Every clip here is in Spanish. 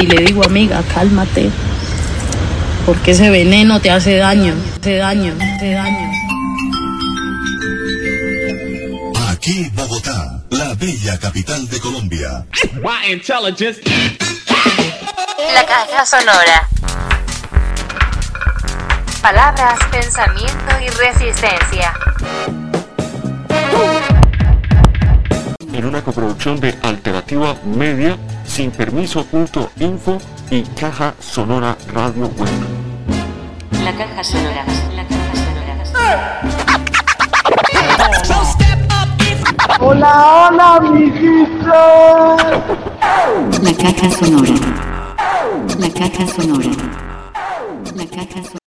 y le digo, amiga, cálmate. Porque ese veneno te hace daño, te daño, te daño. Aquí Bogotá, la bella capital de Colombia. La caja sonora. Palabras, pensamiento y resistencia. En una coproducción de Alternativa Media, sin permiso.info y Caja Sonora Radio Web. La caja sonora. La caja sonora. Hola, hola, amiguitos. La caja sonora. La caja sonora. La caja sonora.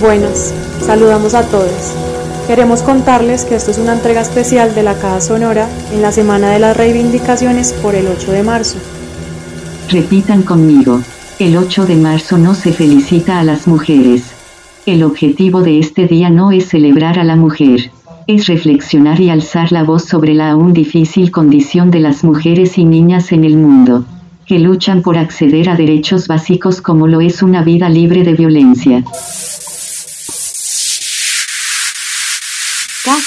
Buenas, saludamos a todos. Queremos contarles que esto es una entrega especial de la Caja Sonora en la Semana de las Reivindicaciones por el 8 de marzo. Repitan conmigo. El 8 de marzo no se felicita a las mujeres. El objetivo de este día no es celebrar a la mujer. Es reflexionar y alzar la voz sobre la aún difícil condición de las mujeres y niñas en el mundo, que luchan por acceder a derechos básicos como lo es una vida libre de violencia.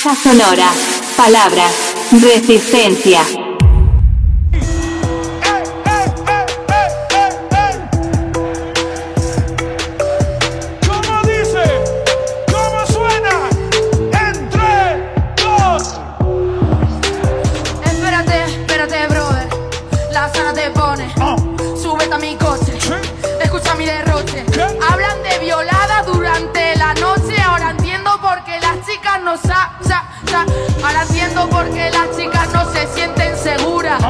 Caja sonora. Palabras. Resistencia. Ahora entiendo por qué las chicas no se sienten seguras.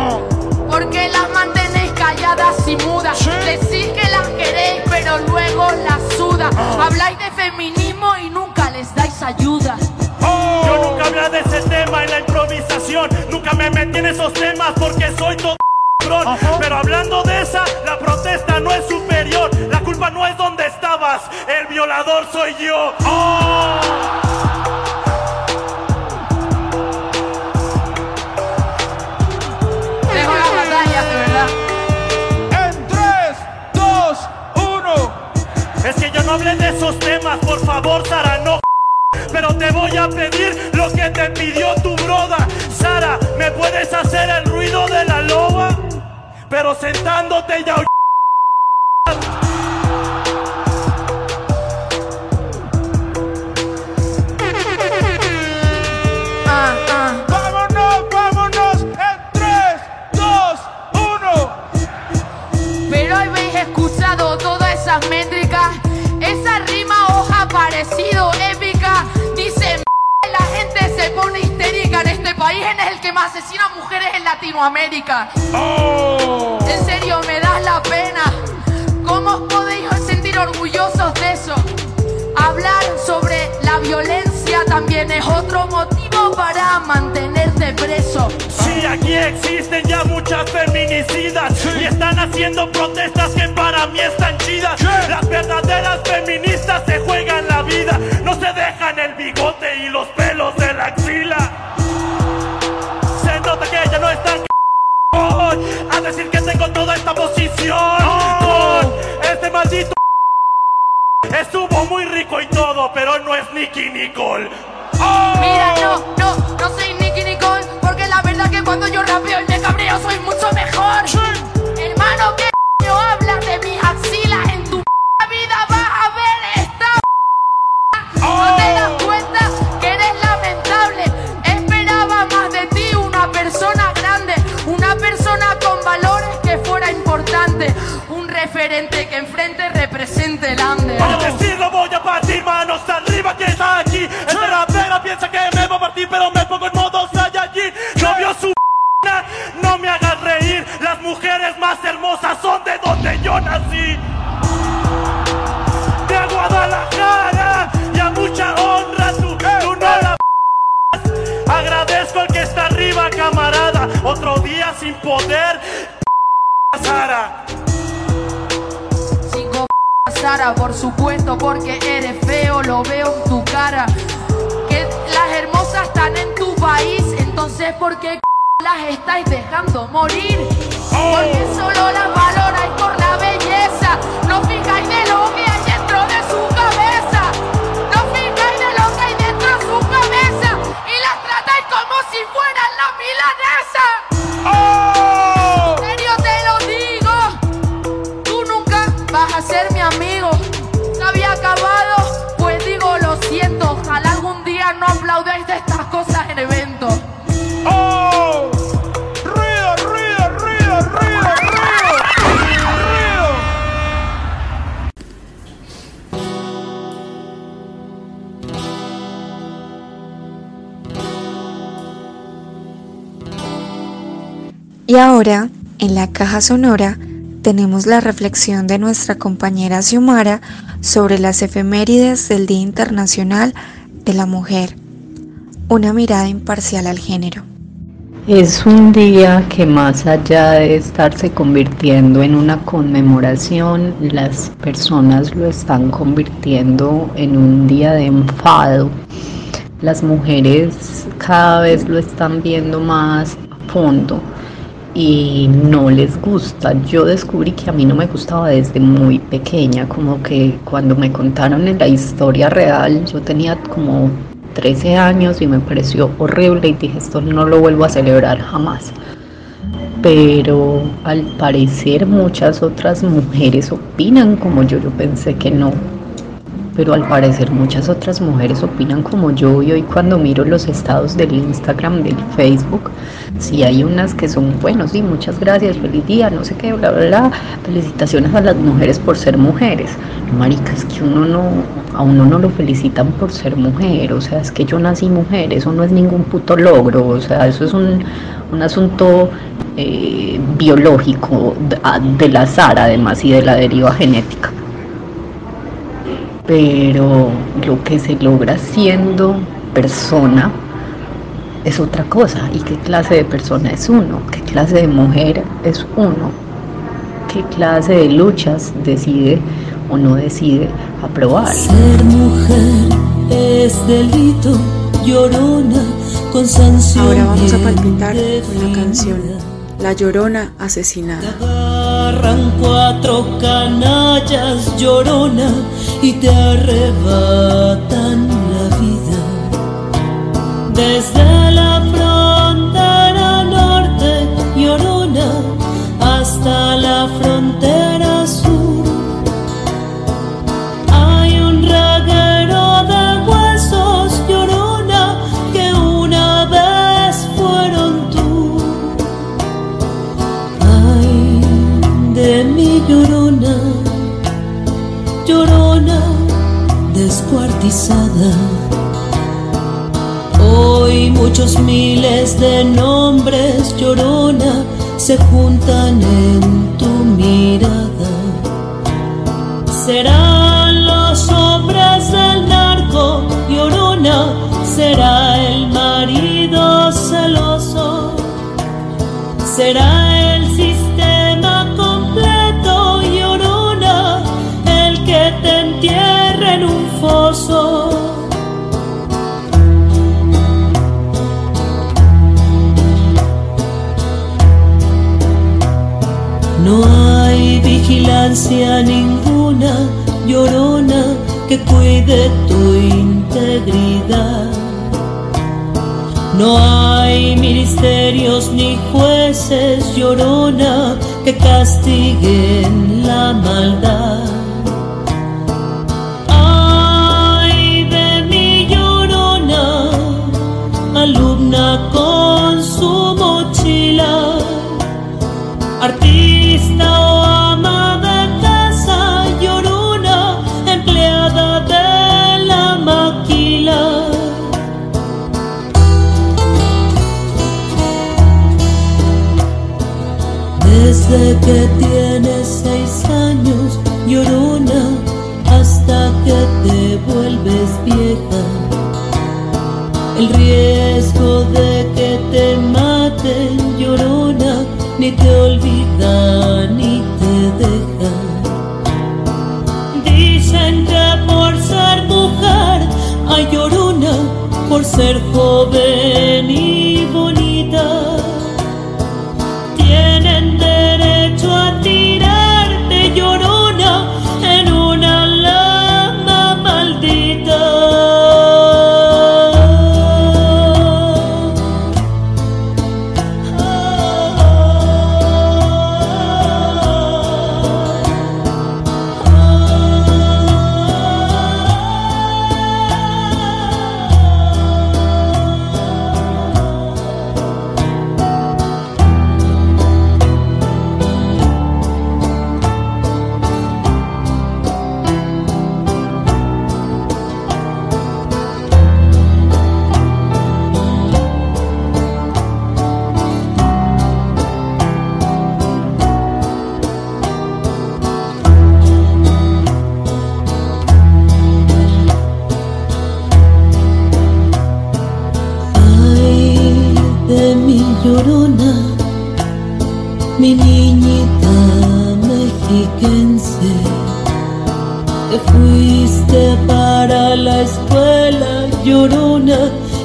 Porque las mantenéis calladas y mudas. Decís que las queréis, pero luego las suda. Habláis de feminismo y nunca les dais ayuda. Yo nunca hablé de ese tema en la improvisación. Nunca me metí en esos temas porque soy todo. Pero hablando de esa, la protesta no es superior. La culpa no es donde estabas. El violador soy yo. ¡Oh! De esos temas, por favor, Sara, no. Pero te voy a pedir lo que te pidió tu broda. Sara, ¿me puedes hacer el ruido de la loba? Pero sentándote ya. Vámonos, vámonos. En 3, 2, 1. Pero habéis escuchado todas esas métricas, país, en el que más asesina mujeres en Latinoamérica. En serio, me das la pena. ¿Cómo os podéis sentir orgullosos de eso? Hablar sobre la violencia también es otro motivo para mantenerte preso. Sí, aquí existen ya muchas feminicidas y están haciendo protestas que para mí están chidas. Las verdaderas feministas se juegan la vida, no se dejan el bigote y los pelos de la axila. Tengo toda esta posición. Con este maldito estuvo muy rico y todo, pero no es Nicky Nicole. ¡Oh! Mira, no, no, no soy Nicky Nicole, porque la verdad que cuando yo rapeo y me cabreo soy mucho mejor. Hermano, ¿qué coño hablas de mis axilas? En tu vida vas a ver esta ¿No te das Sara, por supuesto, porque eres feo, lo veo en tu cara. Que las hermosas están en tu país, entonces ¿por qué las estáis dejando morir? Porque solo las valoráis por la belleza, no fijáis de lo que hay dentro de su cabeza. No fijáis de lo que hay dentro de su cabeza y las tratáis como si fueran la milanesa. Y ahora, en la caja sonora, tenemos la reflexión de nuestra compañera Xiomara sobre las efemérides del Día Internacional de la Mujer. Una mirada imparcial al género. Es un día que más allá de estarse convirtiendo en una conmemoración, las personas lo están convirtiendo en un día de enfado. Las mujeres cada vez lo están viendo más a fondo y no les gusta. Yo descubrí que a mí no me gustaba desde muy pequeña, como que cuando me contaron en la historia real, yo tenía como 13 años y me pareció horrible y dije esto no lo vuelvo a celebrar jamás. Pero al parecer muchas otras mujeres opinan como yo, yo pensé que no, pero al parecer muchas otras mujeres opinan como yo y hoy cuando miro los estados del Instagram, del Facebook, sí hay unas que son buenos, sí, muchas gracias, feliz día, no sé qué, bla, bla, bla, felicitaciones a las mujeres por ser mujeres. Marica, es que uno no, a uno no lo felicitan por ser mujer, o sea, es que yo nací mujer, eso no es ningún puto logro, o sea, eso es un, un asunto eh, biológico de, del azar además y de la deriva genética pero lo que se logra siendo persona es otra cosa. ¿Y qué clase de persona es uno? ¿Qué clase de mujer es uno? ¿Qué clase de luchas decide o no decide aprobar? Ser mujer es delito, llorona, con sanción. Ahora vamos a palpitar con la canción La Llorona Asesinada. Agarran cuatro canallas, llorona y te arrebatan la vida. Desde la frontera norte, Llorona, hasta la frontera Hoy muchos miles de nombres llorona se juntan en tu mirada. Serán los hombres del narco llorona, será el marido celoso, será el foso. No hay vigilancia ninguna, llorona, que cuide tu integridad. No hay ministerios ni jueces, llorona, que castiguen la maldad. Llorona, ni te olvida ni te deja. Dicen que por ser mujer hay llorona, por ser joven y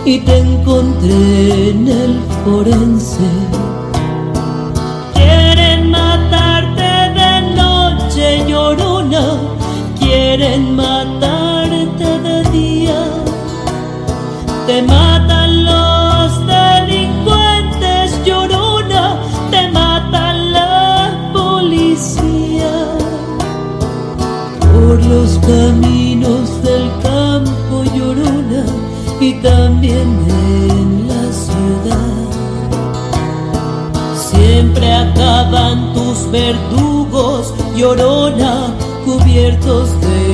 y te encontré en el forense. En la ciudad. Siempre acaban tus verdugos, llorona, cubiertos de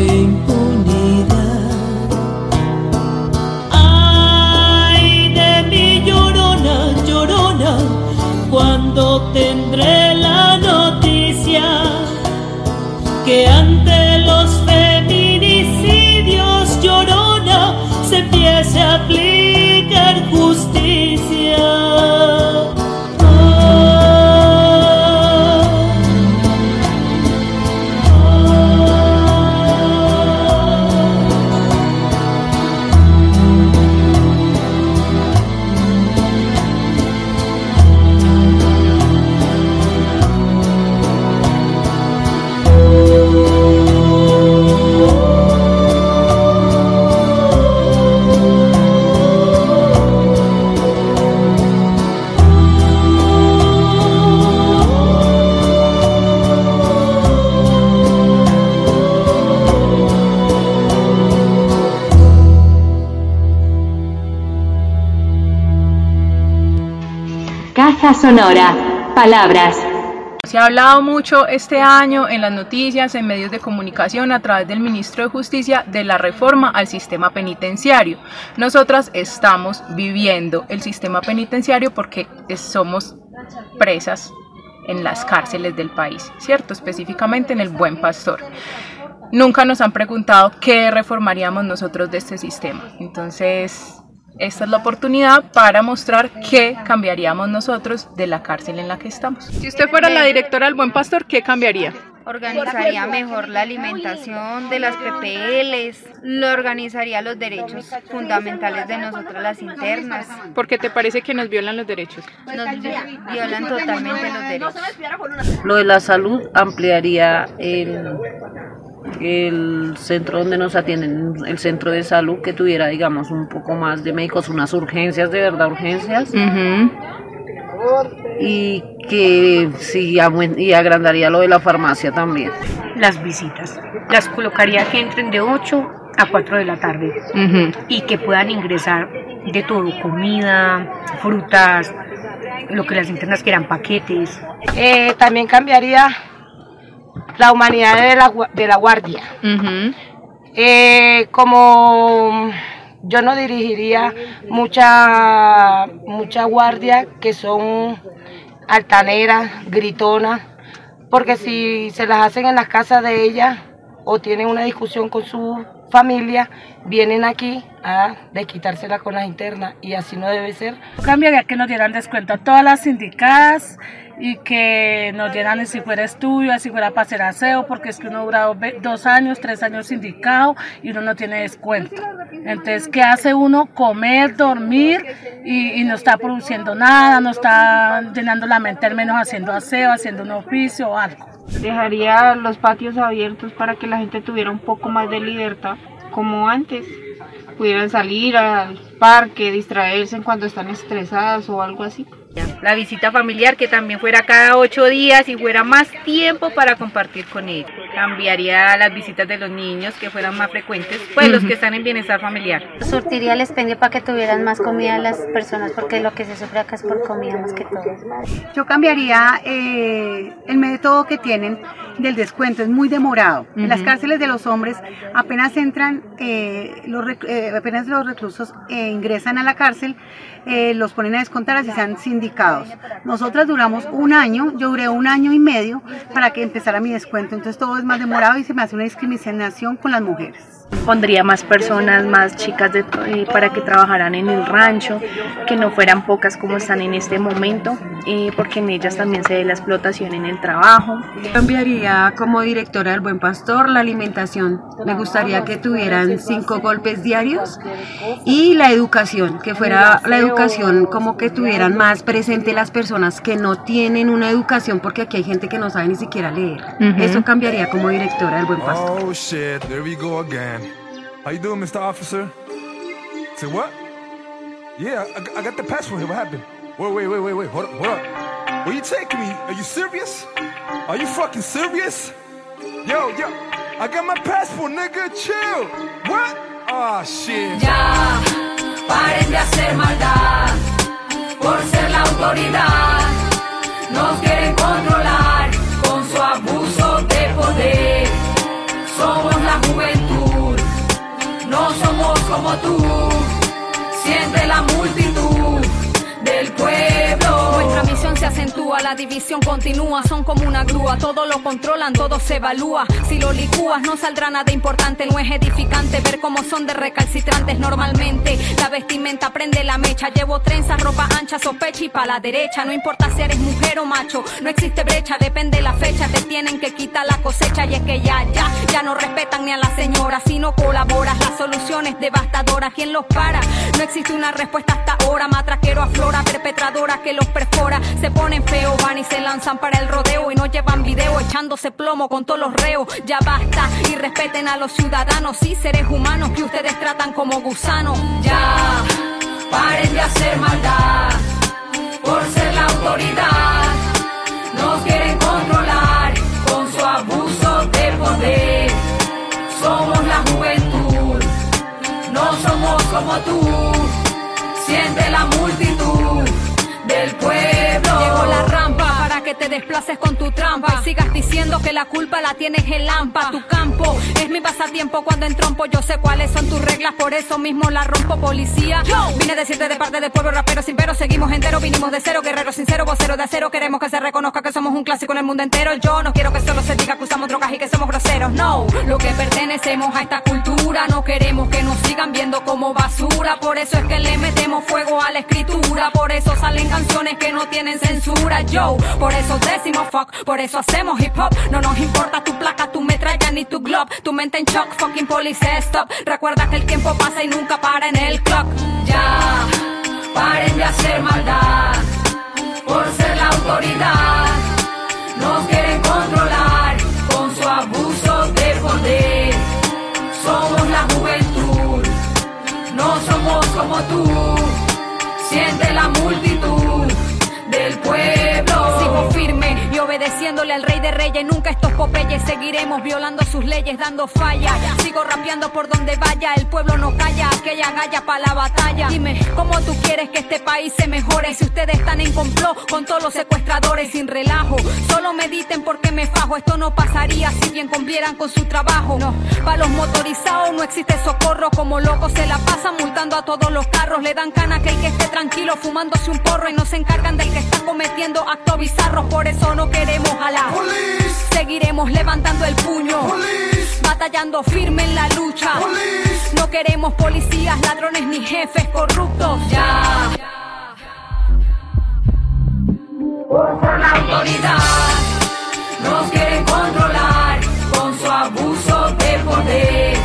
Sonora. Palabras. Se ha hablado mucho este año en las noticias, en medios de comunicación, a través del ministro de Justicia, de la reforma al sistema penitenciario. Nosotras estamos viviendo el sistema penitenciario porque somos presas en las cárceles del país, ¿cierto? Específicamente en el Buen Pastor. Nunca nos han preguntado qué reformaríamos nosotros de este sistema. Entonces, esta es la oportunidad para mostrar qué cambiaríamos nosotros de la cárcel en la que estamos. Si usted fuera la directora del Buen Pastor, ¿qué cambiaría? organizaría mejor la alimentación de las PPLs, lo organizaría los derechos fundamentales de nosotras las internas. Porque te parece que nos violan los derechos. Nos vi- violan totalmente los derechos. Lo de la salud ampliaría el, el centro donde nos atienden, el centro de salud, que tuviera, digamos, un poco más de médicos, unas urgencias, de verdad, urgencias. Y que sí, y agrandaría lo de la farmacia también. las visitas. Las colocaría que entren de 8 a 4 de la tarde y que puedan ingresar de todo, comida, frutas, lo que las internas quieran, paquetes. Eh, también cambiaría la humanidad de la, de la guardia. Eh, como yo no dirigiría mucha, mucha guardia que son altaneras, gritonas, porque si se las hacen en las casas de ellas o tienen una discusión con su familia, vienen aquí a desquitársela con las internas y así no debe ser. cambiaría que nos dieran descuento a todas las sindicadas y que nos llenan si fuera estudio, si fuera para hacer aseo, porque es que uno dura dos años, tres años sindicado y uno no tiene descuento. Entonces, ¿qué hace uno? Comer, dormir y, no está produciendo nada, no está llenando la mente al menos haciendo aseo, haciendo un oficio o algo. Dejaría los patios abiertos para que la gente tuviera un poco más de libertad, como antes. Pudieran salir al parque, distraerse cuando están estresadas o algo así. La visita familiar que también fuera cada ocho días y fuera más tiempo para compartir con ellos. Cambiaría las visitas de los niños que fueran más frecuentes, pues los que están en bienestar familiar. Surtiría el expendio para que tuvieran más comida las personas, porque lo que se sufre acá es por comida más que todo. Yo cambiaría eh, el método que tienen del descuento, es muy demorado. En las cárceles de los hombres apenas entran, eh, los, eh, apenas los reclusos ingresan a la cárcel, los ponen a descontar así sean sindicados. Nosotras duramos un año, yo duré un año y medio para que empezara mi descuento, entonces todo es más demorado y se me hace una discriminación con las mujeres pondría más personas, más chicas de, eh, para que trabajaran en el rancho, que no fueran pocas como están en este momento, eh, porque en ellas también se ve la explotación en el trabajo. Cambiaría como directora del Buen Pastor la alimentación. Me gustaría que tuvieran cinco golpes diarios y la educación, que fuera la educación como que tuvieran más presente las personas que no tienen una educación, porque aquí hay gente que no sabe ni siquiera leer. Eso cambiaría como directora del Buen Pastor. Oh, How you doing, Mr. Officer? Say what? Yeah, I, I got the passport here. What happened? Wait, wait, wait, wait, wait. Hold up, hold up. Where you taking me? Are you serious? Are you fucking serious? Yo, yo, I got my passport, nigga. Chill. What? Oh, shit. Ya, paren de hacer maldad por ser la autoridad. Nos quieren controlar con su abuso de poder. Somos la juventud como tú. Siente la multitud se acentúa, la división continúa, son como una grúa, todo lo controlan, todo se evalúa. Si lo licúas no saldrá nada importante, no es edificante ver cómo son de recalcitrantes normalmente. La vestimenta prende la mecha, llevo trenzas, ropa ancha, sospecha y pa' la derecha. No importa si eres mujer o macho, no existe brecha, depende la fecha, te tienen que quitar la cosecha y es que ya, ya, ya no respetan ni a la señora. Si no colaboras, la solución es devastadora. ¿Quién los para? No existe una respuesta hasta ahora, matraquero aflora, perpetradora que los perfora. Ponen feo, van y se lanzan para el rodeo y no llevan video echándose plomo con todos los reos. Ya basta y respeten a los ciudadanos y seres humanos que ustedes tratan como gusanos. Ya, paren de hacer maldad por ser la autoridad. Nos quieren controlar con su abuso de poder. Somos la juventud, no somos como tú. Siente la multitud del pueblo. Para que te desplaces con tu trampa y sigas diciendo que la culpa la tienes el lampa. Tu campo es mi pasatiempo cuando entrompo. Yo sé cuáles son tus reglas, por eso mismo la rompo, policía. Yo vine a decirte de parte del pueblo rapero sin pero, seguimos entero. Vinimos de cero, guerrero sincero, vocero de acero. Queremos que se reconozca que somos un clásico en el mundo entero. Yo no quiero que solo se diga que usamos drogas y que somos groseros. No, lo que pertenecemos a esta cultura. No queremos que nos sigan viendo como basura. Por eso es que le metemos fuego a la escritura. Por eso salen canciones que no tienen censura. Yo, por eso decimos fuck, por eso hacemos hip hop. No nos importa tu placa, tu metralla ni tu glob. Tu mente en shock, fucking police stop. Recuerda que el tiempo pasa y nunca para en el clock. Ya, paren de hacer maldad por ser la autoridad. Nos quieren controlar con su abuso de poder. Somos la juventud, no somos como tú. Siente la multitud del pueblo. Firme y obedeciéndole al rey de reyes. Nunca estos popeyes seguiremos violando sus leyes, dando falla. Sigo rapeando por donde vaya. El pueblo no calla, aquella galla para la batalla. Dime, ¿cómo tú quieres que este país se mejore? Si ustedes están en complot con todos los secuestradores sin relajo. Solo mediten porque me fajo. Esto no pasaría si bien cumplieran con su trabajo. No, para los motorizados no existe socorro. Como locos se la pasan multando a todos los carros. Le dan cana a aquel que esté tranquilo fumándose un porro y no se encargan del que está cometiendo actos bizarros, por eso no queremos jalar. Seguiremos levantando el puño, batallando firme en la lucha. No queremos ladrones ni jefes corruptos. Ya. Por la autoridad nos quieren controlar con su abuso de poder.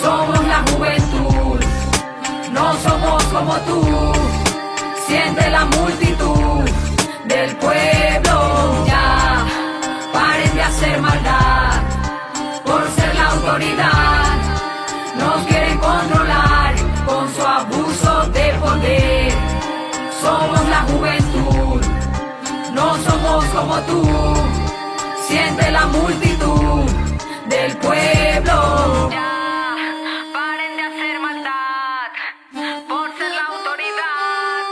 Somos la juventud, no somos como tú. Siente la multitud del pueblo. Ya, paren de hacer maldad por ser la autoridad. Como tú. Siente la multitud del pueblo. Ya, paren de hacer maldad por ser la autoridad.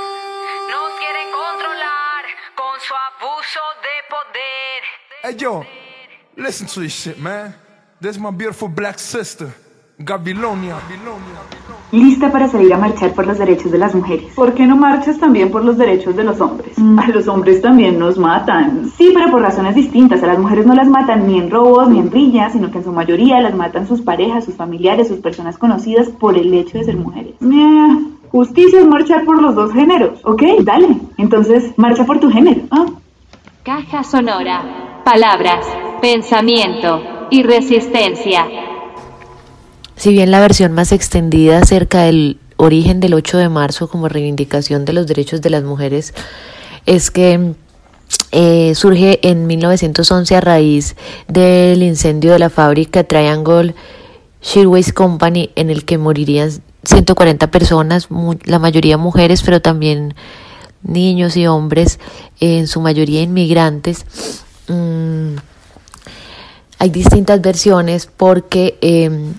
Nos quieren controlar con su abuso de poder. Hey yo, listen to this shit, man. This is my beautiful black sister, Gabilonia. Lista para salir a marchar por los derechos de las mujeres. ¿Por qué no marchas también por los derechos de los hombres? A los hombres también nos matan. Sí, pero por razones distintas. A las mujeres no las matan ni en robos ni en rillas, sino que en su mayoría las matan sus parejas, sus familiares, sus personas conocidas por el hecho de ser mujeres. Meh, Justicia es marchar por los dos géneros. Ok, dale. Entonces, marcha por tu género. ¿ah? Caja sonora. Palabras, pensamiento y resistencia. Si bien la versión más extendida acerca del origen del 8 de marzo como reivindicación de los derechos de las mujeres es que eh, surge en 1911 a raíz del incendio de la fábrica Triangle Shirtwaist Company en el que morirían 140 personas, la mayoría mujeres, pero también niños y hombres, en su mayoría inmigrantes. Mm, hay distintas versiones porque em,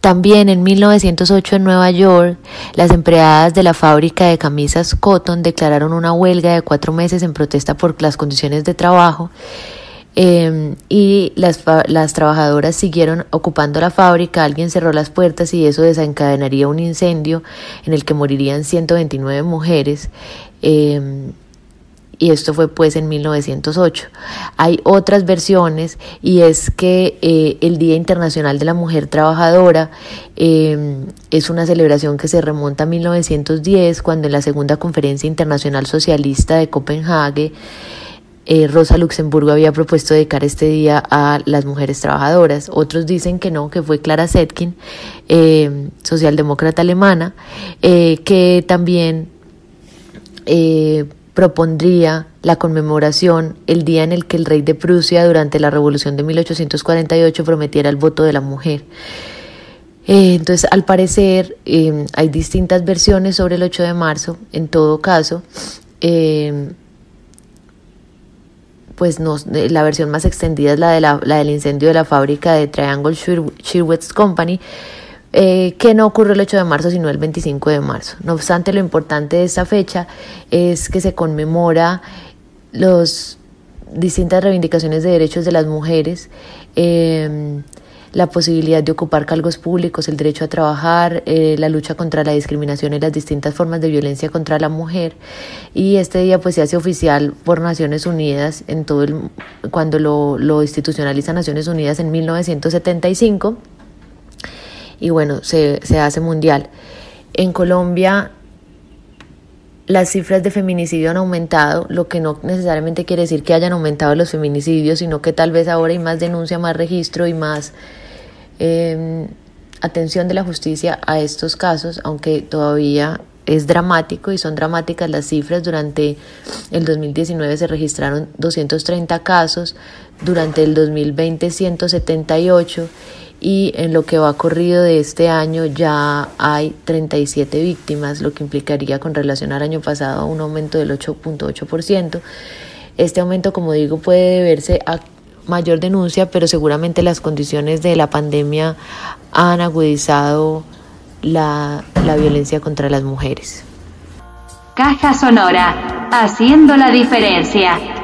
también en 1908 en Nueva York, las empleadas de la fábrica de camisas Cotton declararon una huelga de cuatro meses en protesta por las condiciones de trabajo. eh, y las, las trabajadoras siguieron ocupando la fábrica, alguien cerró las puertas y eso desencadenaría un incendio en el que morirían 129 mujeres. eh, y esto fue pues en 1908. Hay otras versiones y es que eh, el Día Internacional de la Mujer Trabajadora eh, es una celebración que se remonta a 1910 cuando en la Segunda Conferencia Internacional Socialista de Copenhague eh, Rosa Luxemburgo había propuesto dedicar este día a las mujeres trabajadoras. Otros dicen que no, que fue Clara Zetkin, eh, socialdemócrata alemana, eh, que también propondría la conmemoración el día en el que el rey de Prusia durante la revolución de 1848 prometiera el voto de la mujer. Eh, entonces, al parecer, eh, hay distintas versiones sobre el 8 de marzo. En todo caso, eh, pues no, la versión más extendida es la, de la, la del incendio de la fábrica de Triangle Shirtwaist Company, eh, que no ocurrió el 8 de marzo, sino el 25 de marzo. No obstante, lo importante de esta fecha es que se conmemora los distintas reivindicaciones de derechos de las mujeres, eh, la posibilidad de ocupar cargos públicos, el derecho a trabajar, eh, la lucha contra la discriminación y las distintas formas de violencia contra la mujer. Y este día pues se hace oficial por Naciones Unidas en todo el cuando lo, lo institucionaliza Naciones Unidas en 1975 y bueno, se, se hace mundial. En Colombia las cifras de feminicidio han aumentado, lo que no necesariamente quiere decir que hayan aumentado los feminicidios, sino que tal vez ahora hay más denuncia, más registro y más eh, atención de la justicia a estos casos, aunque todavía es dramático y son dramáticas las cifras. Durante el 2019 se registraron 230 casos, durante el 2020 178 y en lo que va corrido de este año ya hay 37 víctimas, lo que implicaría con relación al año pasado un aumento del 8.8%. Este aumento, como digo, puede deberse a mayor denuncia, pero seguramente las condiciones de la pandemia han agudizado la, la violencia contra las mujeres. Caja sonora. Haciendo la diferencia.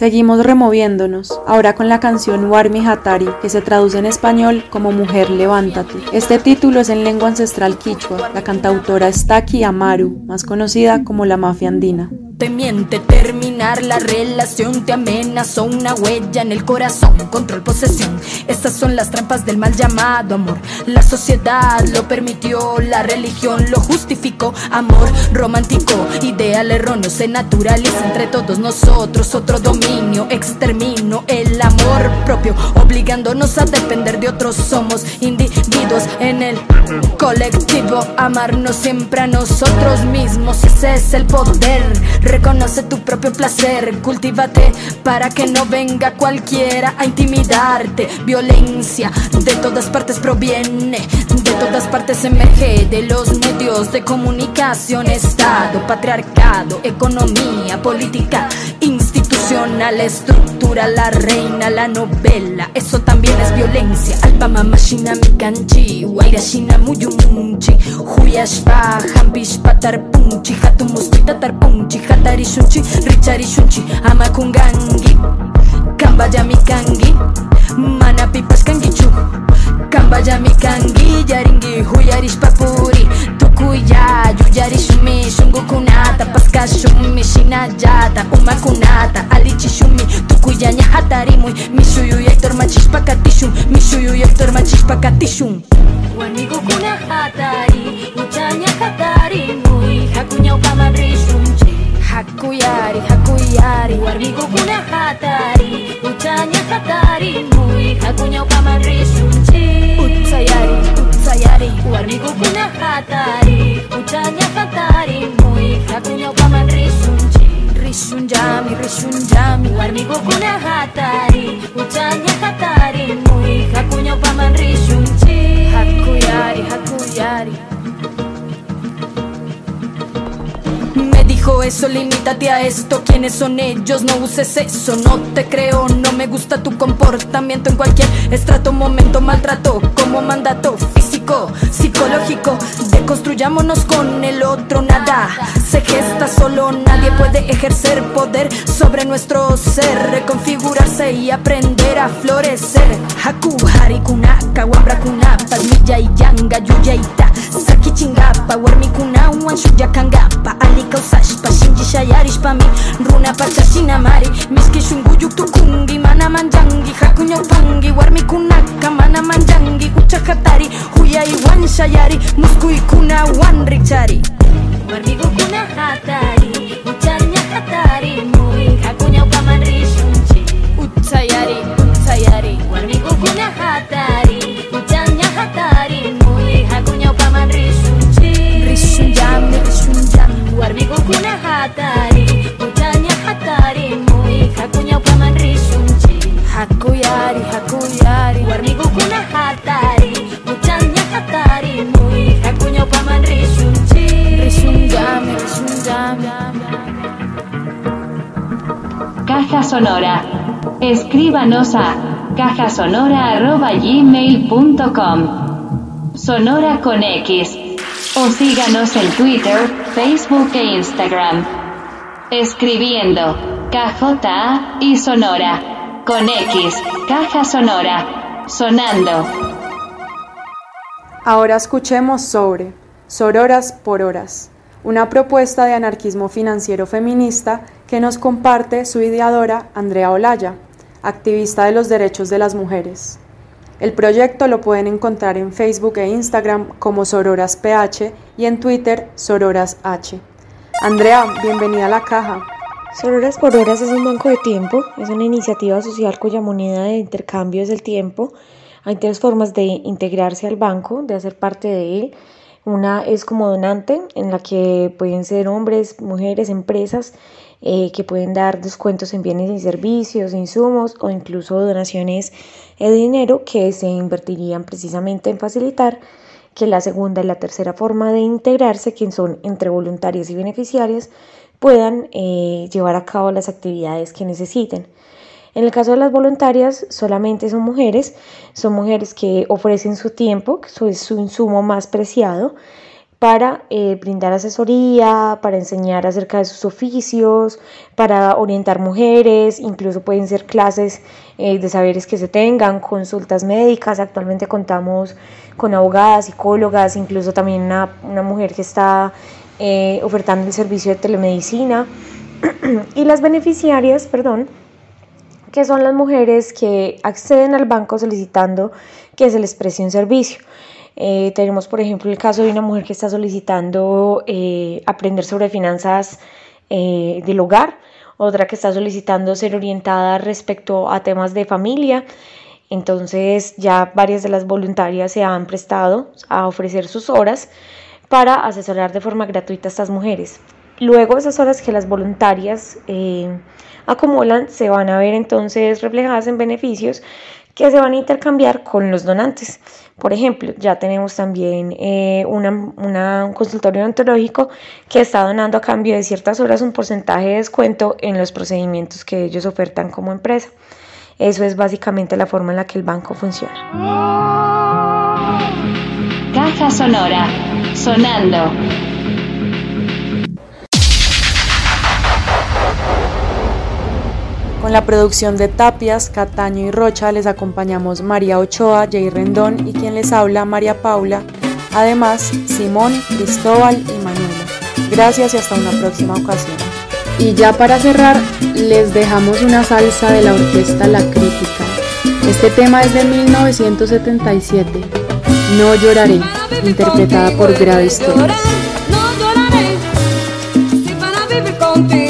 Seguimos removiéndonos, ahora con la canción Warmi Hatari, que se traduce en español como Mujer Levántate. Este título es en lengua ancestral quichua. La cantautora es Taki Amaru, más conocida como la Mafia Andina. Te miente. Terminar la relación te amenazó una huella en el corazón, control, posesión. Estas son las trampas del mal llamado amor. La sociedad lo permitió, la religión lo justificó. Amor romántico, ideal erróneo, se naturaliza entre todos nosotros. Otro dominio, extermino el amor propio, obligándonos a depender de otros. Somos individuos en el colectivo, amarnos siempre a nosotros mismos. Ese es el poder. Reconoce tu propio placer, cultívate para que no venga cualquiera a intimidarte. Violencia de todas partes proviene, de todas partes emerge, de los medios de comunicación, Estado, patriarcado, economía, política, institucional, estructura, la reina, la novela. Eso también es violencia. Alba mama shina mikanchi, waira shina muyumunchi, huyashpa, hampishpa tarpunchi, hatumuspita tarpunchi, hatari shunchi, richari shunchi, amakungangi, kambaya mikangi, mana pipas kangichu. Kambaya mikangi, yaringi, huyarishpa puri, kuya yuyarishumi shungukunata paskashumi shinallata umakunata alichishumi tukuya ña hatarimuy mishuyuyaytor machishpakatishun mishuyuyaytor machishpakatishun warmikukuna hatari uchaña hatarimuy jakuñawpaman rishunchi Hakku yari, hakku yari Warmi kuna hatari. Utanya hatari Mui. Hakunya upaman yari, Utsayari, utsayari Warmi kuna hatari. Utanya hatari Mui. Hakunya upaman risunji Risunjami, risunjami Warmi kuna hatari. Utanya hatari Mui. Hakunya eso, limítate a esto. ¿Quiénes son ellos? No uses eso, no te creo. No me gusta tu comportamiento en cualquier estrato, momento, maltrato como mandato físico, psicológico. Deconstruyámonos con el otro, nada se gesta solo. Nadie puede ejercer poder sobre nuestro ser, reconfigurarse y aprender a florecer. Haku, harikunaka, wambrakunapa, milla y yanga. Saki chingapa, sakicingappa warmikunawan shullakangaapa allikalsashpa shayarishpami runa pachachinamari mishki shunquyuq tukunki mana manllanki jakuñawpanki warmikunaka mana manllanki huchahatari huyaywan shayari. Muskuykunawan rikchari warmikukuna hatari huchaña hatari. Muy jakuñawpaman rishunchi uchayari uchayari warmikukuna hatari huchaña hatari. Sonora. Escríbanos a cajasonora.gmail.com Sonora con X. O síganos en Twitter, Facebook e Instagram. Escribiendo KJA y Sonora. Con X. Caja Sonora. Sonando. Ahora escuchemos sobre Sororas por Horas, una propuesta de anarquismo financiero feminista que nos comparte su ideadora Andrea Olaya, activista de los derechos de las mujeres. El proyecto lo pueden encontrar en Facebook e Instagram como Sororas PH y en Twitter Sororas H. Andrea, bienvenida a la caja. Sororas por Horas es un banco de tiempo, es una iniciativa social cuya moneda de intercambio es el tiempo. Hay tres formas de integrarse al banco, de hacer parte de él. Una es como donante, en la que pueden ser hombres, mujeres, empresas eh, que pueden dar descuentos en bienes y servicios, insumos o incluso donaciones de dinero que se invertirían precisamente en facilitar que la segunda y la tercera forma de integrarse, que son entre voluntarias y beneficiarias, puedan eh, llevar a cabo las actividades que necesiten. En el caso de las voluntarias, solamente son mujeres, son mujeres que ofrecen su tiempo, que es su insumo más preciado, para eh, brindar asesoría, para enseñar acerca de sus oficios, para orientar mujeres, incluso pueden ser clases eh, de saberes que se tengan, consultas médicas. Actualmente contamos con abogadas, psicólogas, incluso también una, una mujer que está eh, ofertando el servicio de telemedicina. y las beneficiarias, perdón, que son las mujeres que acceden al banco solicitando que se les preste un servicio. Eh, tenemos, por ejemplo, el caso de una mujer que está solicitando eh, aprender sobre finanzas eh, del hogar, otra que está solicitando ser orientada respecto a temas de familia. Entonces ya varias de las voluntarias se han prestado a ofrecer sus horas para asesorar de forma gratuita a estas mujeres. Luego esas horas que las voluntarias acumulan se van a ver entonces reflejadas en beneficios que se van a intercambiar con los donantes. Por ejemplo, ya tenemos también eh, un consultorio odontológico que está donando a cambio de ciertas horas un porcentaje de descuento en los procedimientos que ellos ofertan como empresa. Eso es básicamente la forma en la que el banco funciona. Caja Sonora, sonando. Con la producción de Tapias, Cataño y Rocha les acompañamos María Ochoa, Jay Rendón y quien les habla María Paula, además Simón, Cristóbal y Manuela. Gracias y hasta una próxima ocasión. Y ya para cerrar, les dejamos una salsa de la orquesta La Crítica. Este tema es de 1977, No lloraré, interpretada por Gravis Torres. No lloraré, si para vivir contigo